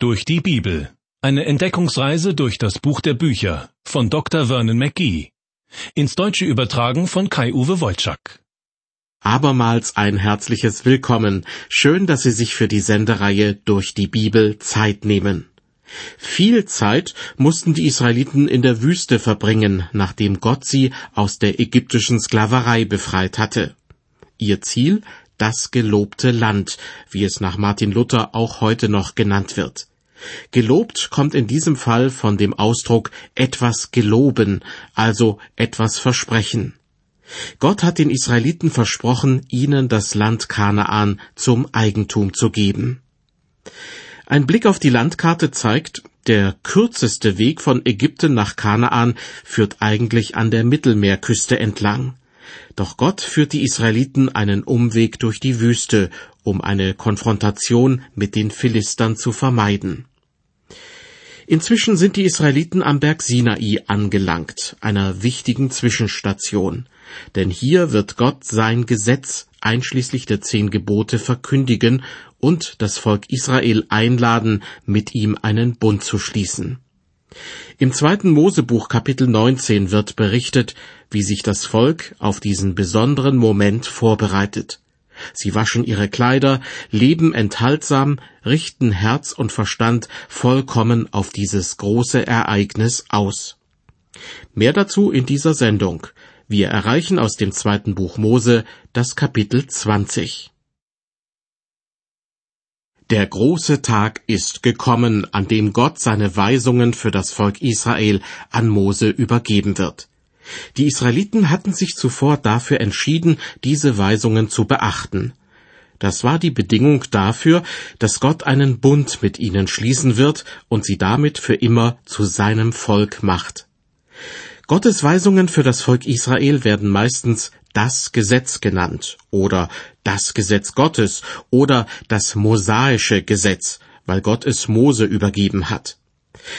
Durch die Bibel. Eine Entdeckungsreise durch das Buch der Bücher von Dr. Vernon McGee. Ins Deutsche übertragen von Kai-Uwe Wolczak. Abermals ein herzliches Willkommen. Schön, dass Sie sich für die Sendereihe durch die Bibel Zeit nehmen. Viel Zeit mussten die Israeliten in der Wüste verbringen, nachdem Gott sie aus der ägyptischen Sklaverei befreit hatte. Ihr Ziel das gelobte Land, wie es nach Martin Luther auch heute noch genannt wird. Gelobt kommt in diesem Fall von dem Ausdruck etwas geloben, also etwas versprechen. Gott hat den Israeliten versprochen, ihnen das Land Kanaan zum Eigentum zu geben. Ein Blick auf die Landkarte zeigt, der kürzeste Weg von Ägypten nach Kanaan führt eigentlich an der Mittelmeerküste entlang. Doch Gott führt die Israeliten einen Umweg durch die Wüste, um eine Konfrontation mit den Philistern zu vermeiden. Inzwischen sind die Israeliten am Berg Sinai angelangt, einer wichtigen Zwischenstation. Denn hier wird Gott sein Gesetz einschließlich der zehn Gebote verkündigen und das Volk Israel einladen, mit ihm einen Bund zu schließen. Im zweiten Mosebuch Kapitel 19 wird berichtet, wie sich das Volk auf diesen besonderen Moment vorbereitet. Sie waschen ihre Kleider, leben enthaltsam, richten Herz und Verstand vollkommen auf dieses große Ereignis aus. Mehr dazu in dieser Sendung. Wir erreichen aus dem zweiten Buch Mose das Kapitel 20. Der große Tag ist gekommen, an dem Gott seine Weisungen für das Volk Israel an Mose übergeben wird. Die Israeliten hatten sich zuvor dafür entschieden, diese Weisungen zu beachten. Das war die Bedingung dafür, dass Gott einen Bund mit ihnen schließen wird und sie damit für immer zu seinem Volk macht. Gottes Weisungen für das Volk Israel werden meistens das Gesetz genannt oder das Gesetz Gottes oder das mosaische Gesetz, weil Gott es Mose übergeben hat.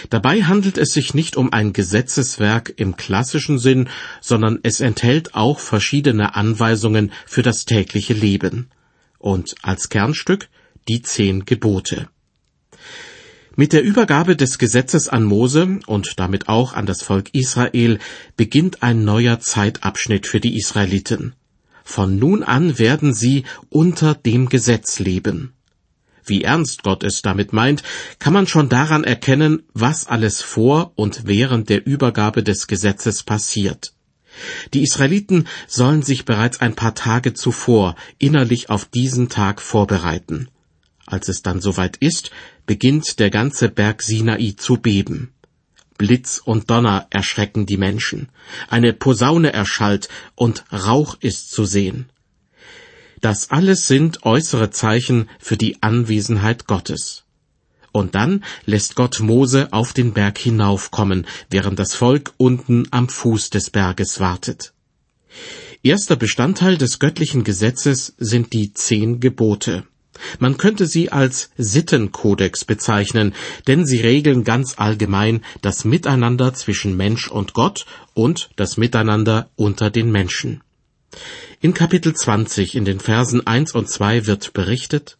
Dabei handelt es sich nicht um ein Gesetzeswerk im klassischen Sinn, sondern es enthält auch verschiedene Anweisungen für das tägliche Leben. Und als Kernstück die zehn Gebote. Mit der Übergabe des Gesetzes an Mose und damit auch an das Volk Israel beginnt ein neuer Zeitabschnitt für die Israeliten. Von nun an werden sie unter dem Gesetz leben. Wie ernst Gott es damit meint, kann man schon daran erkennen, was alles vor und während der Übergabe des Gesetzes passiert. Die Israeliten sollen sich bereits ein paar Tage zuvor innerlich auf diesen Tag vorbereiten. Als es dann soweit ist, beginnt der ganze Berg Sinai zu beben. Blitz und Donner erschrecken die Menschen. Eine Posaune erschallt und Rauch ist zu sehen. Das alles sind äußere Zeichen für die Anwesenheit Gottes. Und dann lässt Gott Mose auf den Berg hinaufkommen, während das Volk unten am Fuß des Berges wartet. Erster Bestandteil des göttlichen Gesetzes sind die zehn Gebote. Man könnte sie als Sittenkodex bezeichnen, denn sie regeln ganz allgemein das Miteinander zwischen Mensch und Gott und das Miteinander unter den Menschen. In Kapitel 20 in den Versen 1 und 2 wird berichtet,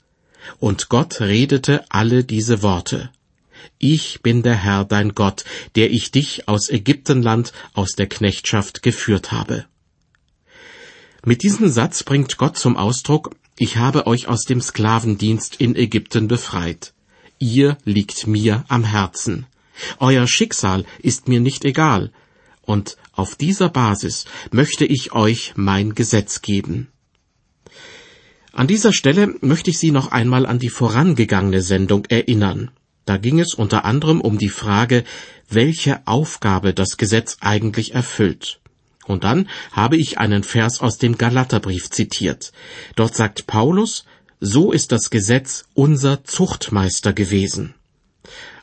Und Gott redete alle diese Worte. Ich bin der Herr dein Gott, der ich dich aus Ägyptenland aus der Knechtschaft geführt habe. Mit diesem Satz bringt Gott zum Ausdruck, ich habe euch aus dem Sklavendienst in Ägypten befreit. Ihr liegt mir am Herzen. Euer Schicksal ist mir nicht egal. Und auf dieser Basis möchte ich euch mein Gesetz geben. An dieser Stelle möchte ich Sie noch einmal an die vorangegangene Sendung erinnern. Da ging es unter anderem um die Frage, welche Aufgabe das Gesetz eigentlich erfüllt. Und dann habe ich einen Vers aus dem Galaterbrief zitiert. Dort sagt Paulus, so ist das Gesetz unser Zuchtmeister gewesen.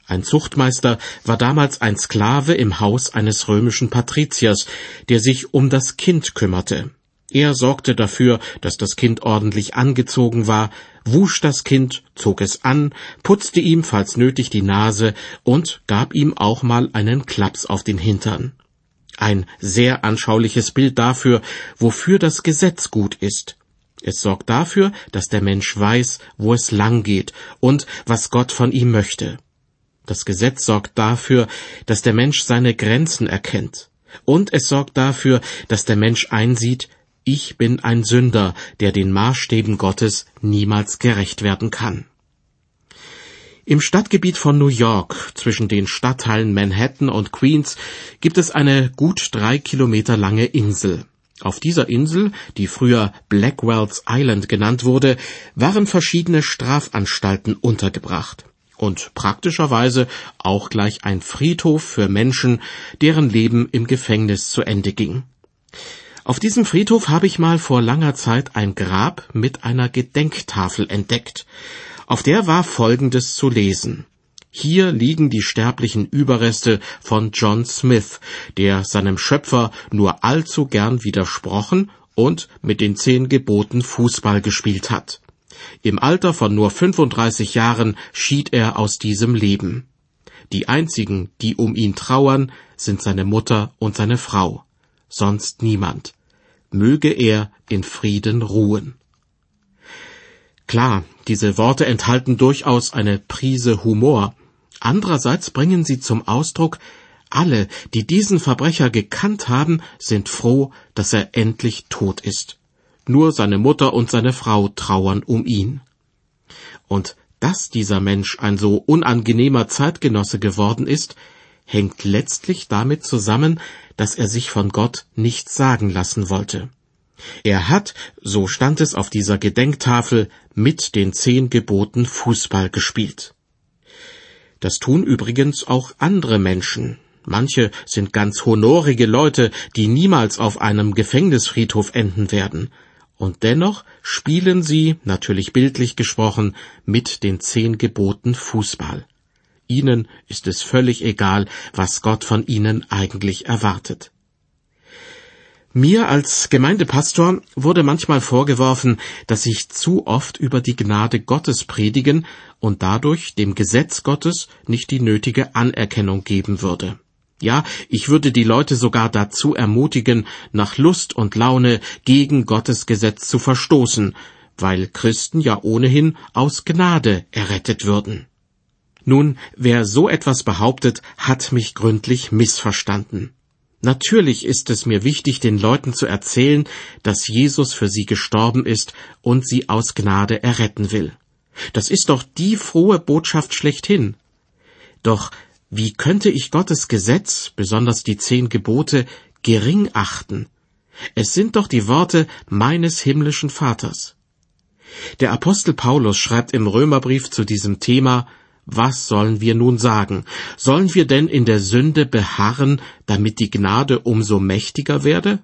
Ein Zuchtmeister war damals ein Sklave im Haus eines römischen Patriziers, der sich um das Kind kümmerte. Er sorgte dafür, dass das Kind ordentlich angezogen war, wusch das Kind, zog es an, putzte ihm falls nötig die Nase und gab ihm auch mal einen Klaps auf den Hintern. Ein sehr anschauliches Bild dafür, wofür das Gesetz gut ist. Es sorgt dafür, dass der Mensch weiß, wo es lang geht und was Gott von ihm möchte. Das Gesetz sorgt dafür, dass der Mensch seine Grenzen erkennt. Und es sorgt dafür, dass der Mensch einsieht, ich bin ein Sünder, der den Maßstäben Gottes niemals gerecht werden kann. Im Stadtgebiet von New York, zwischen den Stadtteilen Manhattan und Queens, gibt es eine gut drei Kilometer lange Insel. Auf dieser Insel, die früher Blackwell's Island genannt wurde, waren verschiedene Strafanstalten untergebracht und praktischerweise auch gleich ein Friedhof für Menschen, deren Leben im Gefängnis zu Ende ging. Auf diesem Friedhof habe ich mal vor langer Zeit ein Grab mit einer Gedenktafel entdeckt. Auf der war Folgendes zu lesen. Hier liegen die sterblichen Überreste von John Smith, der seinem Schöpfer nur allzu gern widersprochen und mit den zehn Geboten Fußball gespielt hat. Im Alter von nur 35 Jahren schied er aus diesem Leben. Die einzigen, die um ihn trauern, sind seine Mutter und seine Frau, sonst niemand. Möge er in Frieden ruhen. Klar, diese Worte enthalten durchaus eine Prise Humor, andererseits bringen sie zum Ausdruck, alle, die diesen Verbrecher gekannt haben, sind froh, dass er endlich tot ist. Nur seine Mutter und seine Frau trauern um ihn. Und dass dieser Mensch ein so unangenehmer Zeitgenosse geworden ist, hängt letztlich damit zusammen, dass er sich von Gott nichts sagen lassen wollte. Er hat, so stand es auf dieser Gedenktafel, mit den zehn Geboten Fußball gespielt. Das tun übrigens auch andere Menschen. Manche sind ganz honorige Leute, die niemals auf einem Gefängnisfriedhof enden werden, und dennoch spielen sie, natürlich bildlich gesprochen, mit den zehn Geboten Fußball. Ihnen ist es völlig egal, was Gott von ihnen eigentlich erwartet. Mir als Gemeindepastor wurde manchmal vorgeworfen, dass ich zu oft über die Gnade Gottes predigen und dadurch dem Gesetz Gottes nicht die nötige Anerkennung geben würde. Ja, ich würde die Leute sogar dazu ermutigen, nach Lust und Laune gegen Gottes Gesetz zu verstoßen, weil Christen ja ohnehin aus Gnade errettet würden. Nun, wer so etwas behauptet, hat mich gründlich missverstanden. Natürlich ist es mir wichtig, den Leuten zu erzählen, dass Jesus für sie gestorben ist und sie aus Gnade erretten will. Das ist doch die frohe Botschaft schlechthin. Doch wie könnte ich Gottes Gesetz, besonders die zehn Gebote, gering achten? Es sind doch die Worte meines himmlischen Vaters. Der Apostel Paulus schreibt im Römerbrief zu diesem Thema, was sollen wir nun sagen? Sollen wir denn in der Sünde beharren, damit die Gnade umso mächtiger werde?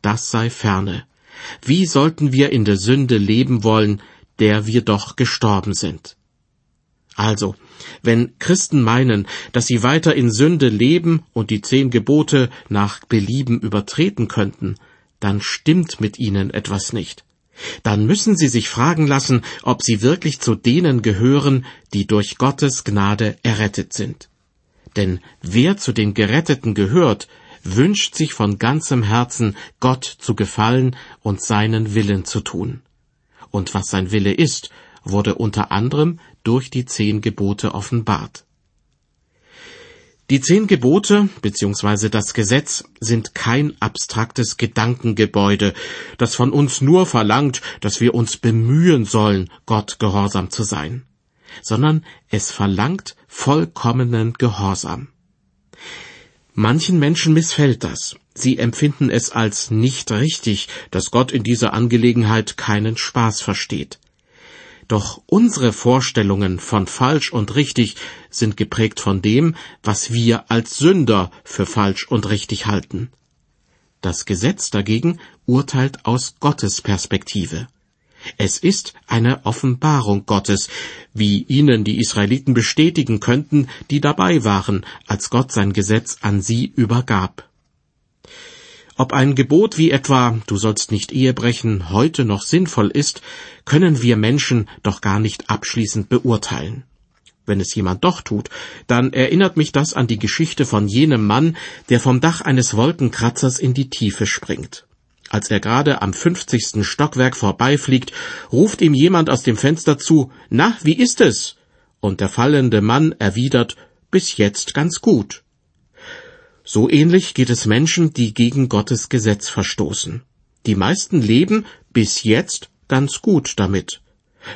Das sei ferne. Wie sollten wir in der Sünde leben wollen, der wir doch gestorben sind? Also, wenn Christen meinen, dass sie weiter in Sünde leben und die zehn Gebote nach Belieben übertreten könnten, dann stimmt mit ihnen etwas nicht. Dann müssen sie sich fragen lassen, ob sie wirklich zu denen gehören, die durch Gottes Gnade errettet sind. Denn wer zu den Geretteten gehört, wünscht sich von ganzem Herzen, Gott zu gefallen und seinen Willen zu tun. Und was sein Wille ist, wurde unter anderem durch die zehn Gebote offenbart. Die zehn Gebote bzw. das Gesetz sind kein abstraktes Gedankengebäude, das von uns nur verlangt, dass wir uns bemühen sollen, Gott gehorsam zu sein, sondern es verlangt vollkommenen Gehorsam. Manchen Menschen missfällt das. Sie empfinden es als nicht richtig, dass Gott in dieser Angelegenheit keinen Spaß versteht. Doch unsere Vorstellungen von falsch und richtig sind geprägt von dem, was wir als Sünder für falsch und richtig halten. Das Gesetz dagegen urteilt aus Gottes Perspektive. Es ist eine Offenbarung Gottes, wie ihnen die Israeliten bestätigen könnten, die dabei waren, als Gott sein Gesetz an sie übergab. Ob ein Gebot wie etwa Du sollst nicht Ehe brechen heute noch sinnvoll ist, können wir Menschen doch gar nicht abschließend beurteilen. Wenn es jemand doch tut, dann erinnert mich das an die Geschichte von jenem Mann, der vom Dach eines Wolkenkratzers in die Tiefe springt. Als er gerade am fünfzigsten Stockwerk vorbeifliegt, ruft ihm jemand aus dem Fenster zu, Na, wie ist es? und der fallende Mann erwidert bis jetzt ganz gut. So ähnlich geht es Menschen, die gegen Gottes Gesetz verstoßen. Die meisten leben bis jetzt ganz gut damit.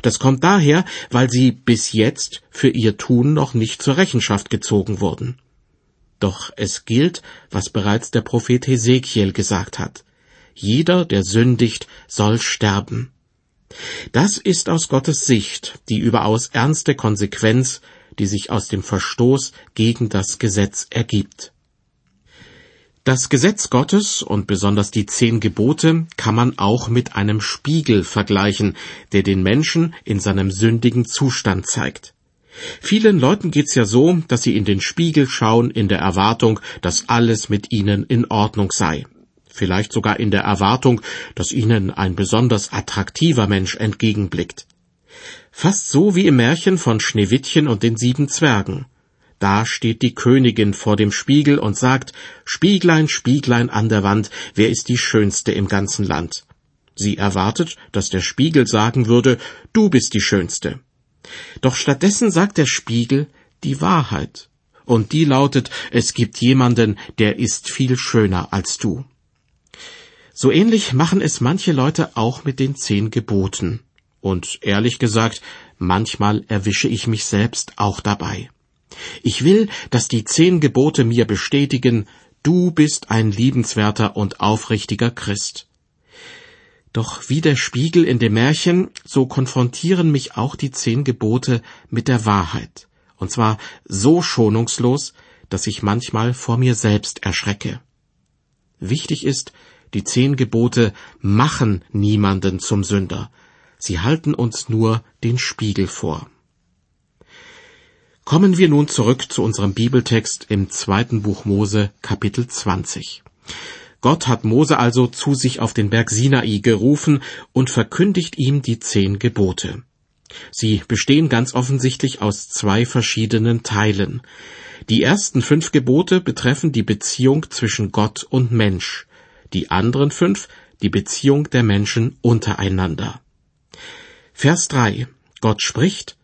Das kommt daher, weil sie bis jetzt für ihr Tun noch nicht zur Rechenschaft gezogen wurden. Doch es gilt, was bereits der Prophet Hesekiel gesagt hat. Jeder, der sündigt, soll sterben. Das ist aus Gottes Sicht die überaus ernste Konsequenz, die sich aus dem Verstoß gegen das Gesetz ergibt. Das Gesetz Gottes und besonders die zehn Gebote kann man auch mit einem Spiegel vergleichen, der den Menschen in seinem sündigen Zustand zeigt. Vielen Leuten geht's ja so, dass sie in den Spiegel schauen in der Erwartung, dass alles mit ihnen in Ordnung sei. Vielleicht sogar in der Erwartung, dass ihnen ein besonders attraktiver Mensch entgegenblickt. Fast so wie im Märchen von Schneewittchen und den sieben Zwergen. Da steht die Königin vor dem Spiegel und sagt, Spieglein, Spieglein an der Wand, wer ist die Schönste im ganzen Land? Sie erwartet, dass der Spiegel sagen würde, du bist die Schönste. Doch stattdessen sagt der Spiegel die Wahrheit. Und die lautet, es gibt jemanden, der ist viel schöner als du. So ähnlich machen es manche Leute auch mit den zehn Geboten. Und ehrlich gesagt, manchmal erwische ich mich selbst auch dabei. Ich will, dass die zehn Gebote mir bestätigen, du bist ein liebenswerter und aufrichtiger Christ. Doch wie der Spiegel in dem Märchen, so konfrontieren mich auch die zehn Gebote mit der Wahrheit. Und zwar so schonungslos, dass ich manchmal vor mir selbst erschrecke. Wichtig ist, die zehn Gebote machen niemanden zum Sünder. Sie halten uns nur den Spiegel vor. Kommen wir nun zurück zu unserem Bibeltext im zweiten Buch Mose, Kapitel 20. Gott hat Mose also zu sich auf den Berg Sinai gerufen und verkündigt ihm die zehn Gebote. Sie bestehen ganz offensichtlich aus zwei verschiedenen Teilen. Die ersten fünf Gebote betreffen die Beziehung zwischen Gott und Mensch, die anderen fünf die Beziehung der Menschen untereinander. Vers 3 Gott spricht,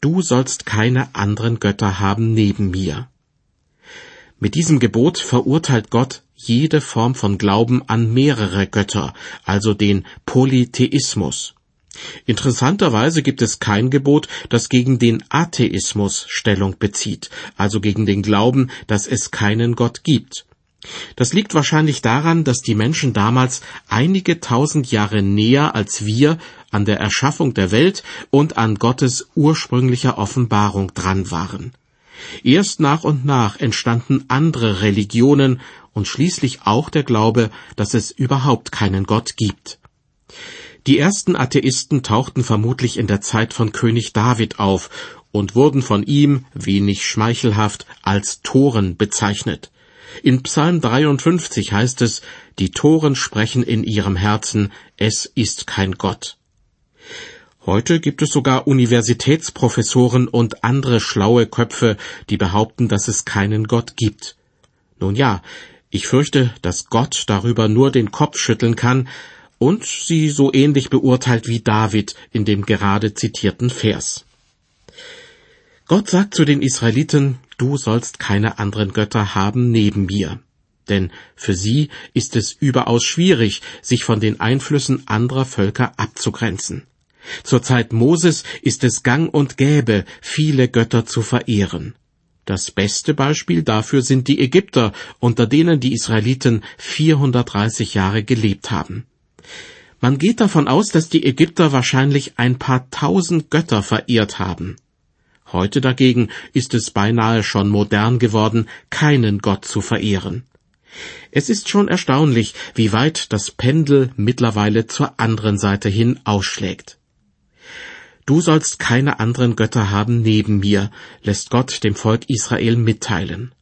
Du sollst keine anderen Götter haben neben mir. Mit diesem Gebot verurteilt Gott jede Form von Glauben an mehrere Götter, also den Polytheismus. Interessanterweise gibt es kein Gebot, das gegen den Atheismus Stellung bezieht, also gegen den Glauben, dass es keinen Gott gibt. Das liegt wahrscheinlich daran, dass die Menschen damals einige tausend Jahre näher als wir an der Erschaffung der Welt und an Gottes ursprünglicher Offenbarung dran waren. Erst nach und nach entstanden andere Religionen und schließlich auch der Glaube, dass es überhaupt keinen Gott gibt. Die ersten Atheisten tauchten vermutlich in der Zeit von König David auf und wurden von ihm, wenig schmeichelhaft, als Toren bezeichnet. In Psalm 53 heißt es, die Toren sprechen in ihrem Herzen, es ist kein Gott. Heute gibt es sogar Universitätsprofessoren und andere schlaue Köpfe, die behaupten, dass es keinen Gott gibt. Nun ja, ich fürchte, dass Gott darüber nur den Kopf schütteln kann und sie so ähnlich beurteilt wie David in dem gerade zitierten Vers. Gott sagt zu den Israeliten, du sollst keine anderen Götter haben neben mir. Denn für sie ist es überaus schwierig, sich von den Einflüssen anderer Völker abzugrenzen. Zur Zeit Moses ist es gang und gäbe, viele Götter zu verehren. Das beste Beispiel dafür sind die Ägypter, unter denen die Israeliten 430 Jahre gelebt haben. Man geht davon aus, dass die Ägypter wahrscheinlich ein paar tausend Götter verehrt haben. Heute dagegen ist es beinahe schon modern geworden, keinen Gott zu verehren. Es ist schon erstaunlich, wie weit das Pendel mittlerweile zur anderen Seite hin ausschlägt. Du sollst keine anderen Götter haben neben mir, lässt Gott dem Volk Israel mitteilen.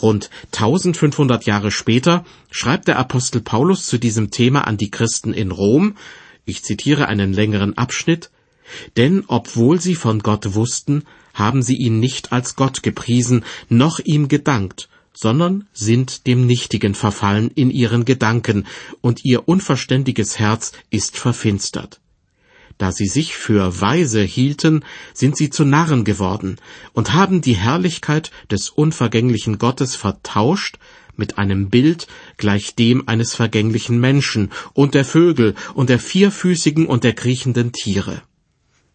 Rund 1500 Jahre später schreibt der Apostel Paulus zu diesem Thema an die Christen in Rom, ich zitiere einen längeren Abschnitt, denn obwohl sie von Gott wussten, haben sie ihn nicht als Gott gepriesen, noch ihm gedankt, sondern sind dem Nichtigen verfallen in ihren Gedanken, und ihr unverständiges Herz ist verfinstert. Da sie sich für weise hielten, sind sie zu Narren geworden und haben die Herrlichkeit des unvergänglichen Gottes vertauscht mit einem Bild gleich dem eines vergänglichen Menschen und der Vögel und der vierfüßigen und der kriechenden Tiere.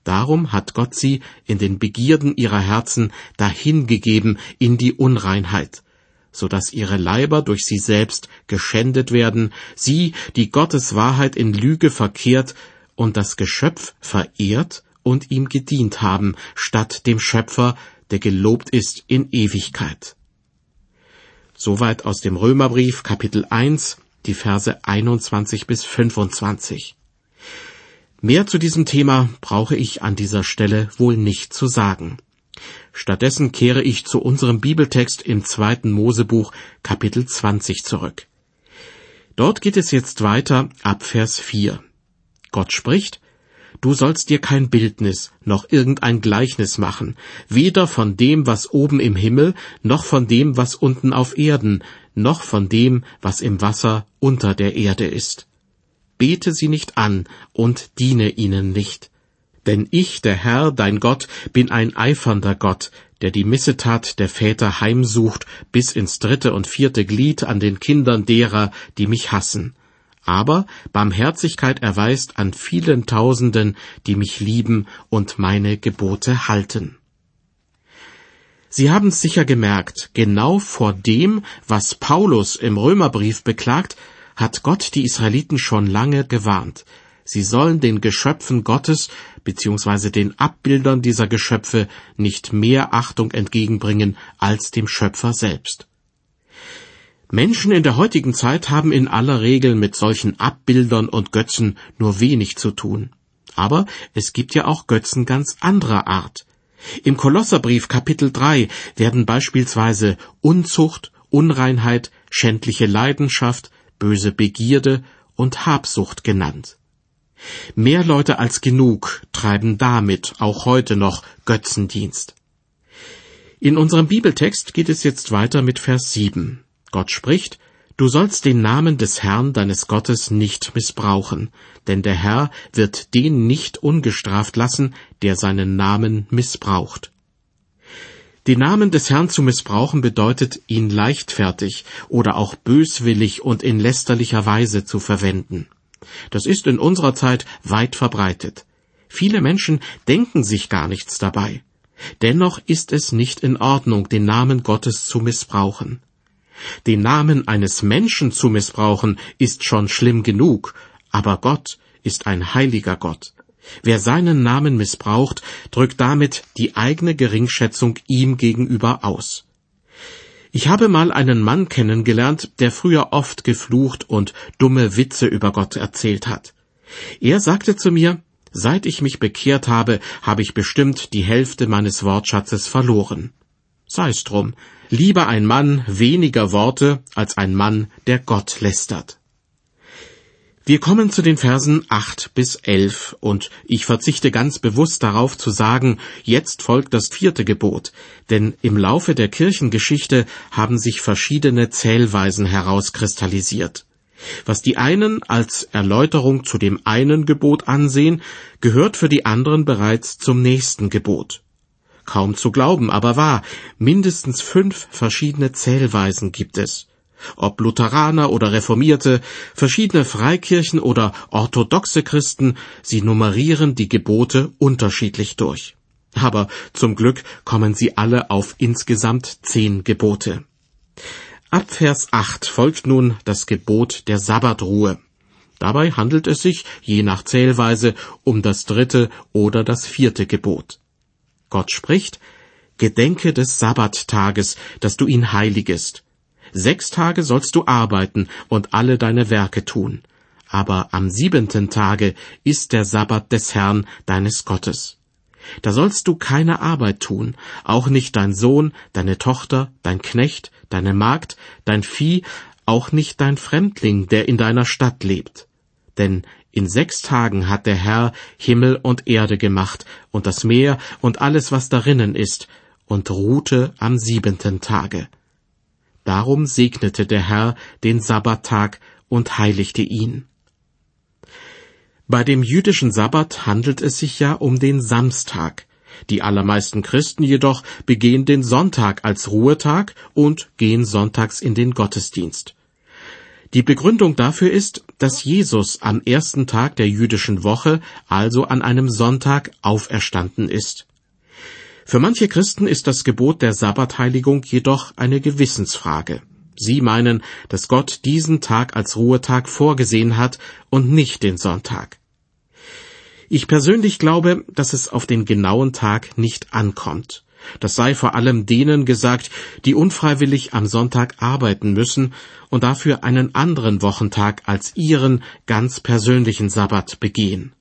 Darum hat Gott sie in den Begierden ihrer Herzen dahingegeben in die Unreinheit, so dass ihre Leiber durch sie selbst geschändet werden, sie, die Gottes Wahrheit in Lüge verkehrt und das Geschöpf verehrt und ihm gedient haben, statt dem Schöpfer, der gelobt ist in Ewigkeit. Soweit aus dem Römerbrief Kapitel 1, die Verse 21 bis 25. Mehr zu diesem Thema brauche ich an dieser Stelle wohl nicht zu sagen. Stattdessen kehre ich zu unserem Bibeltext im zweiten Mosebuch Kapitel 20 zurück. Dort geht es jetzt weiter ab Vers 4. Gott spricht, Du sollst dir kein Bildnis noch irgendein Gleichnis machen, weder von dem, was oben im Himmel, noch von dem, was unten auf Erden, noch von dem, was im Wasser unter der Erde ist. Bete sie nicht an und diene ihnen nicht. Denn ich, der Herr, dein Gott, bin ein eifernder Gott, der die Missetat der Väter heimsucht bis ins dritte und vierte Glied an den Kindern derer, die mich hassen aber Barmherzigkeit erweist an vielen Tausenden, die mich lieben und meine Gebote halten. Sie haben sicher gemerkt, genau vor dem, was Paulus im Römerbrief beklagt, hat Gott die Israeliten schon lange gewarnt. Sie sollen den Geschöpfen Gottes bzw. den Abbildern dieser Geschöpfe nicht mehr Achtung entgegenbringen als dem Schöpfer selbst. Menschen in der heutigen Zeit haben in aller Regel mit solchen Abbildern und Götzen nur wenig zu tun. Aber es gibt ja auch Götzen ganz anderer Art. Im Kolosserbrief Kapitel 3 werden beispielsweise Unzucht, Unreinheit, schändliche Leidenschaft, böse Begierde und Habsucht genannt. Mehr Leute als genug treiben damit auch heute noch Götzendienst. In unserem Bibeltext geht es jetzt weiter mit Vers 7. Gott spricht, Du sollst den Namen des Herrn deines Gottes nicht missbrauchen, denn der Herr wird den nicht ungestraft lassen, der seinen Namen missbraucht. Den Namen des Herrn zu missbrauchen bedeutet, ihn leichtfertig oder auch böswillig und in lästerlicher Weise zu verwenden. Das ist in unserer Zeit weit verbreitet. Viele Menschen denken sich gar nichts dabei. Dennoch ist es nicht in Ordnung, den Namen Gottes zu missbrauchen. Den Namen eines Menschen zu missbrauchen, ist schon schlimm genug, aber Gott ist ein heiliger Gott. Wer seinen Namen missbraucht, drückt damit die eigene Geringschätzung ihm gegenüber aus. Ich habe mal einen Mann kennengelernt, der früher oft geflucht und dumme Witze über Gott erzählt hat. Er sagte zu mir, seit ich mich bekehrt habe, habe ich bestimmt die Hälfte meines Wortschatzes verloren. Sei's drum, Lieber ein Mann weniger Worte als ein Mann, der Gott lästert. Wir kommen zu den Versen acht bis elf, und ich verzichte ganz bewusst darauf zu sagen, jetzt folgt das vierte Gebot, denn im Laufe der Kirchengeschichte haben sich verschiedene Zählweisen herauskristallisiert. Was die einen als Erläuterung zu dem einen Gebot ansehen, gehört für die anderen bereits zum nächsten Gebot. Kaum zu glauben, aber wahr, mindestens fünf verschiedene Zählweisen gibt es. Ob Lutheraner oder Reformierte, verschiedene Freikirchen oder orthodoxe Christen, sie nummerieren die Gebote unterschiedlich durch. Aber zum Glück kommen sie alle auf insgesamt zehn Gebote. Ab Vers 8 folgt nun das Gebot der Sabbatruhe. Dabei handelt es sich, je nach Zählweise, um das dritte oder das vierte Gebot. Gott spricht, Gedenke des Sabbattages, dass du ihn heiligest. Sechs Tage sollst du arbeiten und alle deine Werke tun. Aber am siebenten Tage ist der Sabbat des Herrn deines Gottes. Da sollst du keine Arbeit tun, auch nicht dein Sohn, deine Tochter, dein Knecht, deine Magd, dein Vieh, auch nicht dein Fremdling, der in deiner Stadt lebt. Denn in sechs Tagen hat der Herr Himmel und Erde gemacht und das Meer und alles, was darinnen ist, und ruhte am siebenten Tage. Darum segnete der Herr den Sabbattag und heiligte ihn. Bei dem jüdischen Sabbat handelt es sich ja um den Samstag. Die allermeisten Christen jedoch begehen den Sonntag als Ruhetag und gehen sonntags in den Gottesdienst. Die Begründung dafür ist, dass Jesus am ersten Tag der jüdischen Woche, also an einem Sonntag, auferstanden ist. Für manche Christen ist das Gebot der Sabbatheiligung jedoch eine Gewissensfrage. Sie meinen, dass Gott diesen Tag als Ruhetag vorgesehen hat und nicht den Sonntag. Ich persönlich glaube, dass es auf den genauen Tag nicht ankommt. Das sei vor allem denen gesagt, die unfreiwillig am Sonntag arbeiten müssen und dafür einen anderen Wochentag als ihren ganz persönlichen Sabbat begehen.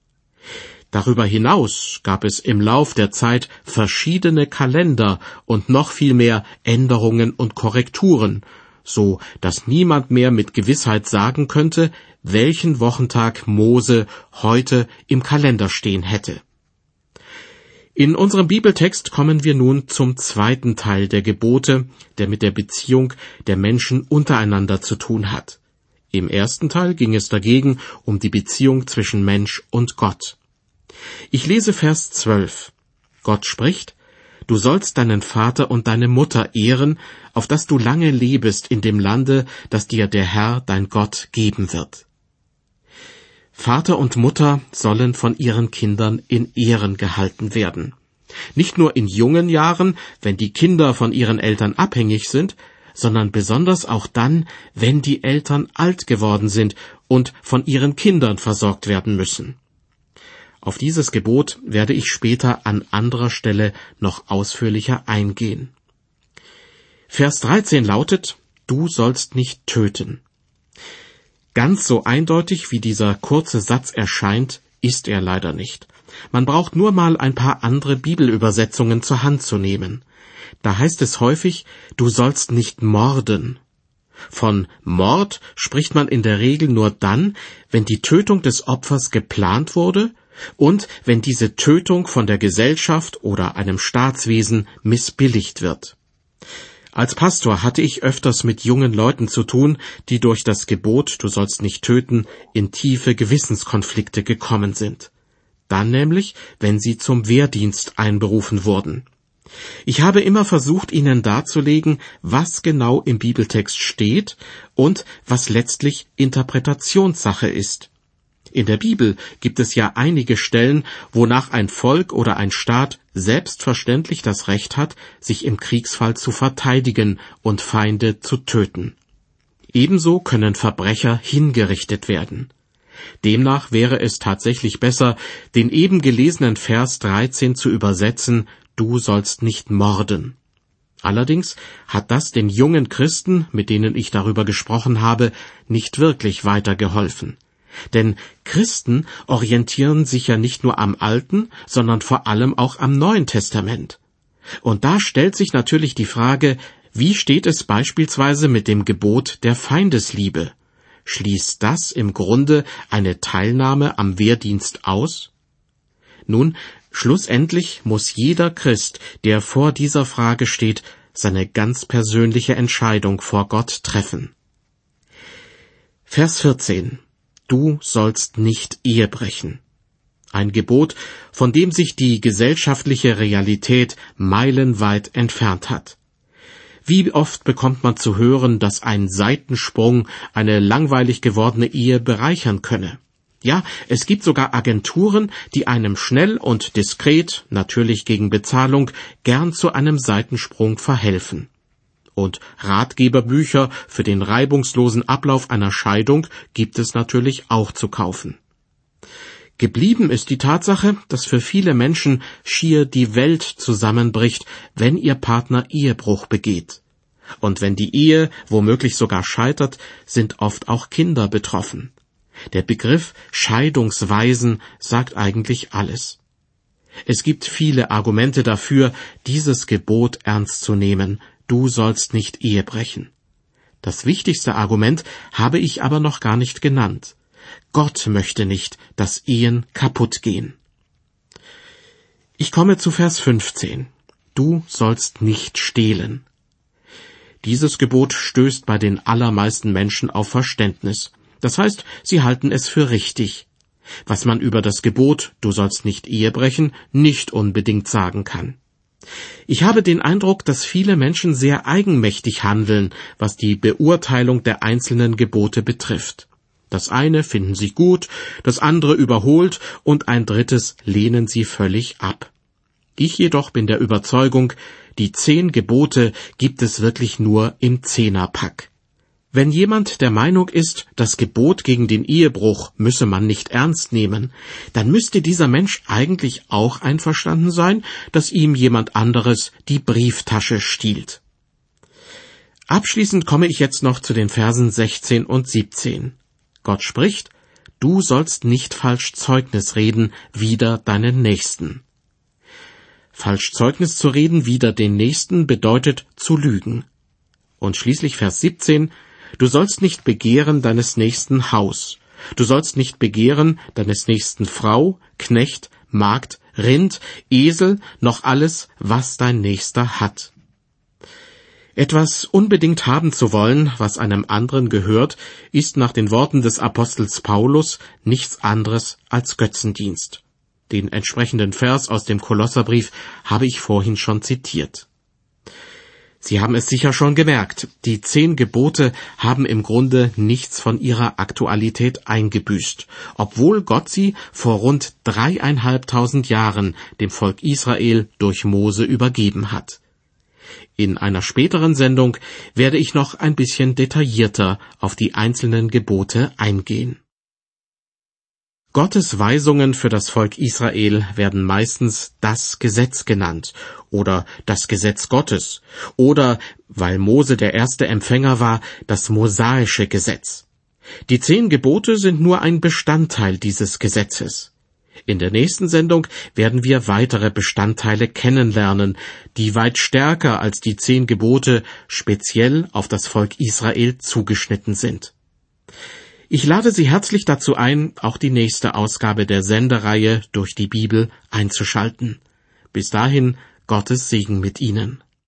Darüber hinaus gab es im Lauf der Zeit verschiedene Kalender und noch viel mehr Änderungen und Korrekturen, so dass niemand mehr mit Gewissheit sagen könnte, welchen Wochentag Mose heute im Kalender stehen hätte. In unserem Bibeltext kommen wir nun zum zweiten Teil der Gebote, der mit der Beziehung der Menschen untereinander zu tun hat. Im ersten Teil ging es dagegen um die Beziehung zwischen Mensch und Gott. Ich lese Vers 12. Gott spricht, Du sollst deinen Vater und deine Mutter ehren, auf dass du lange lebest in dem Lande, das dir der Herr, dein Gott, geben wird. Vater und Mutter sollen von ihren Kindern in Ehren gehalten werden. Nicht nur in jungen Jahren, wenn die Kinder von ihren Eltern abhängig sind, sondern besonders auch dann, wenn die Eltern alt geworden sind und von ihren Kindern versorgt werden müssen. Auf dieses Gebot werde ich später an anderer Stelle noch ausführlicher eingehen. Vers 13 lautet, Du sollst nicht töten. Ganz so eindeutig wie dieser kurze Satz erscheint, ist er leider nicht. Man braucht nur mal ein paar andere Bibelübersetzungen zur Hand zu nehmen. Da heißt es häufig, du sollst nicht morden. Von Mord spricht man in der Regel nur dann, wenn die Tötung des Opfers geplant wurde und wenn diese Tötung von der Gesellschaft oder einem Staatswesen missbilligt wird. Als Pastor hatte ich öfters mit jungen Leuten zu tun, die durch das Gebot Du sollst nicht töten in tiefe Gewissenskonflikte gekommen sind. Dann nämlich, wenn sie zum Wehrdienst einberufen wurden. Ich habe immer versucht, ihnen darzulegen, was genau im Bibeltext steht und was letztlich Interpretationssache ist. In der Bibel gibt es ja einige Stellen, wonach ein Volk oder ein Staat selbstverständlich das Recht hat, sich im Kriegsfall zu verteidigen und Feinde zu töten. Ebenso können Verbrecher hingerichtet werden. Demnach wäre es tatsächlich besser, den eben gelesenen Vers 13 zu übersetzen, Du sollst nicht morden. Allerdings hat das den jungen Christen, mit denen ich darüber gesprochen habe, nicht wirklich weitergeholfen. Denn Christen orientieren sich ja nicht nur am Alten, sondern vor allem auch am Neuen Testament. Und da stellt sich natürlich die Frage, wie steht es beispielsweise mit dem Gebot der Feindesliebe? Schließt das im Grunde eine Teilnahme am Wehrdienst aus? Nun, schlussendlich muss jeder Christ, der vor dieser Frage steht, seine ganz persönliche Entscheidung vor Gott treffen. Vers 14 Du sollst nicht Ehe brechen. Ein Gebot, von dem sich die gesellschaftliche Realität meilenweit entfernt hat. Wie oft bekommt man zu hören, dass ein Seitensprung eine langweilig gewordene Ehe bereichern könne. Ja, es gibt sogar Agenturen, die einem schnell und diskret, natürlich gegen Bezahlung, gern zu einem Seitensprung verhelfen und Ratgeberbücher für den reibungslosen Ablauf einer Scheidung gibt es natürlich auch zu kaufen. Geblieben ist die Tatsache, dass für viele Menschen schier die Welt zusammenbricht, wenn ihr Partner Ehebruch begeht. Und wenn die Ehe womöglich sogar scheitert, sind oft auch Kinder betroffen. Der Begriff Scheidungsweisen sagt eigentlich alles. Es gibt viele Argumente dafür, dieses Gebot ernst zu nehmen, du sollst nicht Ehe brechen. Das wichtigste Argument habe ich aber noch gar nicht genannt. Gott möchte nicht, dass Ehen kaputt gehen. Ich komme zu Vers 15. Du sollst nicht stehlen. Dieses Gebot stößt bei den allermeisten Menschen auf Verständnis. Das heißt, sie halten es für richtig. was man über das Gebot Du sollst nicht Ehe brechen nicht unbedingt sagen kann. Ich habe den Eindruck, dass viele Menschen sehr eigenmächtig handeln, was die Beurteilung der einzelnen Gebote betrifft. Das eine finden sie gut, das andere überholt und ein drittes lehnen sie völlig ab. Ich jedoch bin der Überzeugung, die zehn Gebote gibt es wirklich nur im Zehnerpack. Wenn jemand der Meinung ist, das Gebot gegen den Ehebruch müsse man nicht ernst nehmen, dann müsste dieser Mensch eigentlich auch einverstanden sein, dass ihm jemand anderes die Brieftasche stiehlt. Abschließend komme ich jetzt noch zu den Versen 16 und 17. Gott spricht, Du sollst nicht falsch Zeugnis reden wider deinen Nächsten. Falsch Zeugnis zu reden wider den Nächsten bedeutet zu lügen. Und schließlich Vers 17, Du sollst nicht begehren deines nächsten Haus. Du sollst nicht begehren deines nächsten Frau, Knecht, Magd, Rind, Esel, noch alles, was dein Nächster hat. Etwas unbedingt haben zu wollen, was einem anderen gehört, ist nach den Worten des Apostels Paulus nichts anderes als Götzendienst. Den entsprechenden Vers aus dem Kolosserbrief habe ich vorhin schon zitiert. Sie haben es sicher schon gemerkt, die zehn Gebote haben im Grunde nichts von ihrer Aktualität eingebüßt, obwohl Gott sie vor rund dreieinhalbtausend Jahren dem Volk Israel durch Mose übergeben hat. In einer späteren Sendung werde ich noch ein bisschen detaillierter auf die einzelnen Gebote eingehen. Gottes Weisungen für das Volk Israel werden meistens das Gesetz genannt oder das Gesetz Gottes oder, weil Mose der erste Empfänger war, das mosaische Gesetz. Die zehn Gebote sind nur ein Bestandteil dieses Gesetzes. In der nächsten Sendung werden wir weitere Bestandteile kennenlernen, die weit stärker als die zehn Gebote speziell auf das Volk Israel zugeschnitten sind. Ich lade Sie herzlich dazu ein, auch die nächste Ausgabe der Sendereihe durch die Bibel einzuschalten. Bis dahin Gottes Segen mit Ihnen.